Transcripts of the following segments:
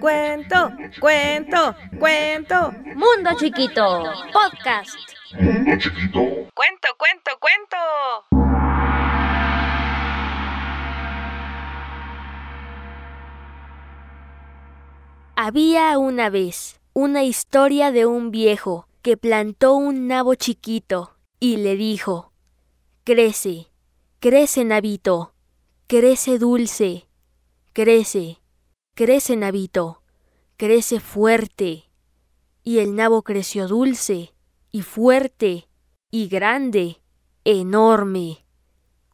Cuento, cuento, cuento. Mundo Chiquito, podcast. Cuento, cuento, cuento. Había una vez una historia de un viejo que plantó un nabo chiquito y le dijo, Crece, crece nabito, crece dulce, crece, crece nabito, crece fuerte. Y el nabo creció dulce y fuerte y grande, enorme.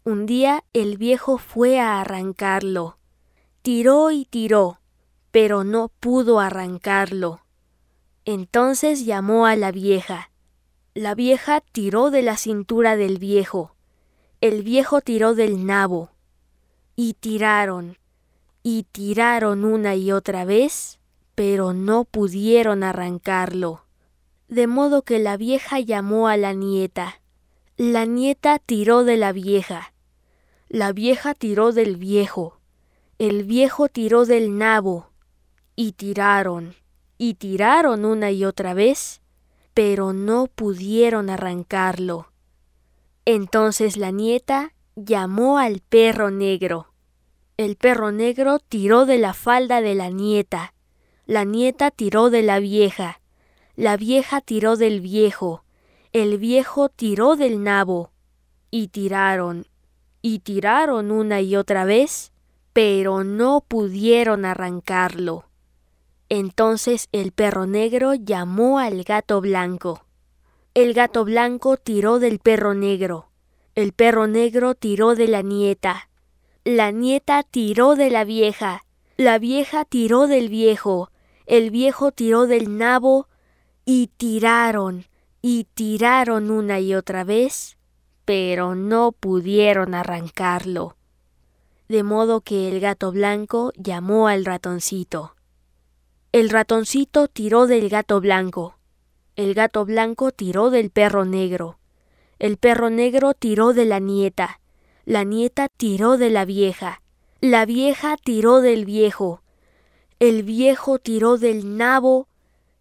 Un día el viejo fue a arrancarlo. Tiró y tiró, pero no pudo arrancarlo. Entonces llamó a la vieja. La vieja tiró de la cintura del viejo. El viejo tiró del nabo. Y tiraron, y tiraron una y otra vez, pero no pudieron arrancarlo. De modo que la vieja llamó a la nieta. La nieta tiró de la vieja. La vieja tiró del viejo. El viejo tiró del nabo. Y tiraron, y tiraron una y otra vez, pero no pudieron arrancarlo. Entonces la nieta llamó al perro negro. El perro negro tiró de la falda de la nieta. La nieta tiró de la vieja. La vieja tiró del viejo. El viejo tiró del nabo. Y tiraron, y tiraron una y otra vez, pero no pudieron arrancarlo. Entonces el perro negro llamó al gato blanco. El gato blanco tiró del perro negro. El perro negro tiró de la nieta. La nieta tiró de la vieja. La vieja tiró del viejo. El viejo tiró del nabo. Y tiraron, y tiraron una y otra vez, pero no pudieron arrancarlo. De modo que el gato blanco llamó al ratoncito. El ratoncito tiró del gato blanco. El gato blanco tiró del perro negro. El perro negro tiró de la nieta. La nieta tiró de la vieja. La vieja tiró del viejo. El viejo tiró del nabo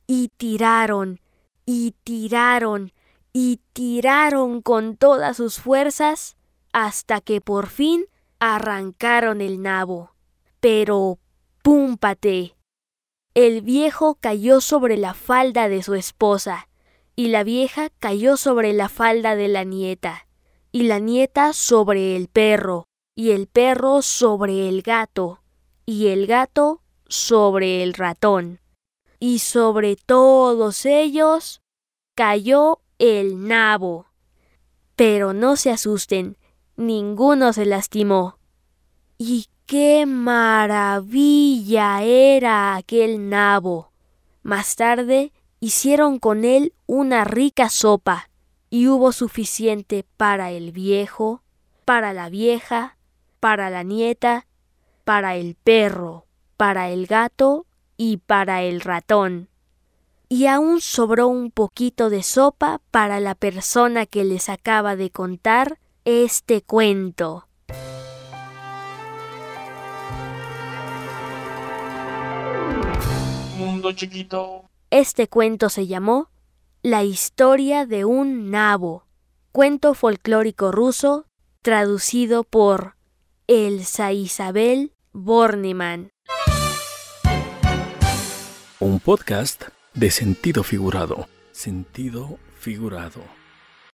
y tiraron, y tiraron, y tiraron con todas sus fuerzas hasta que por fin arrancaron el nabo. Pero, púmpate. El viejo cayó sobre la falda de su esposa, y la vieja cayó sobre la falda de la nieta, y la nieta sobre el perro, y el perro sobre el gato, y el gato sobre el ratón. Y sobre todos ellos cayó el nabo. Pero no se asusten, ninguno se lastimó. Y qué maravilla era aquel nabo. Más tarde hicieron con él una rica sopa, y hubo suficiente para el viejo, para la vieja, para la nieta, para el perro, para el gato y para el ratón. Y aún sobró un poquito de sopa para la persona que les acaba de contar este cuento. Mundo chiquito. Este cuento se llamó La historia de un nabo, cuento folclórico ruso traducido por Elsa Isabel Bornemann. Un podcast de sentido figurado. Sentido figurado.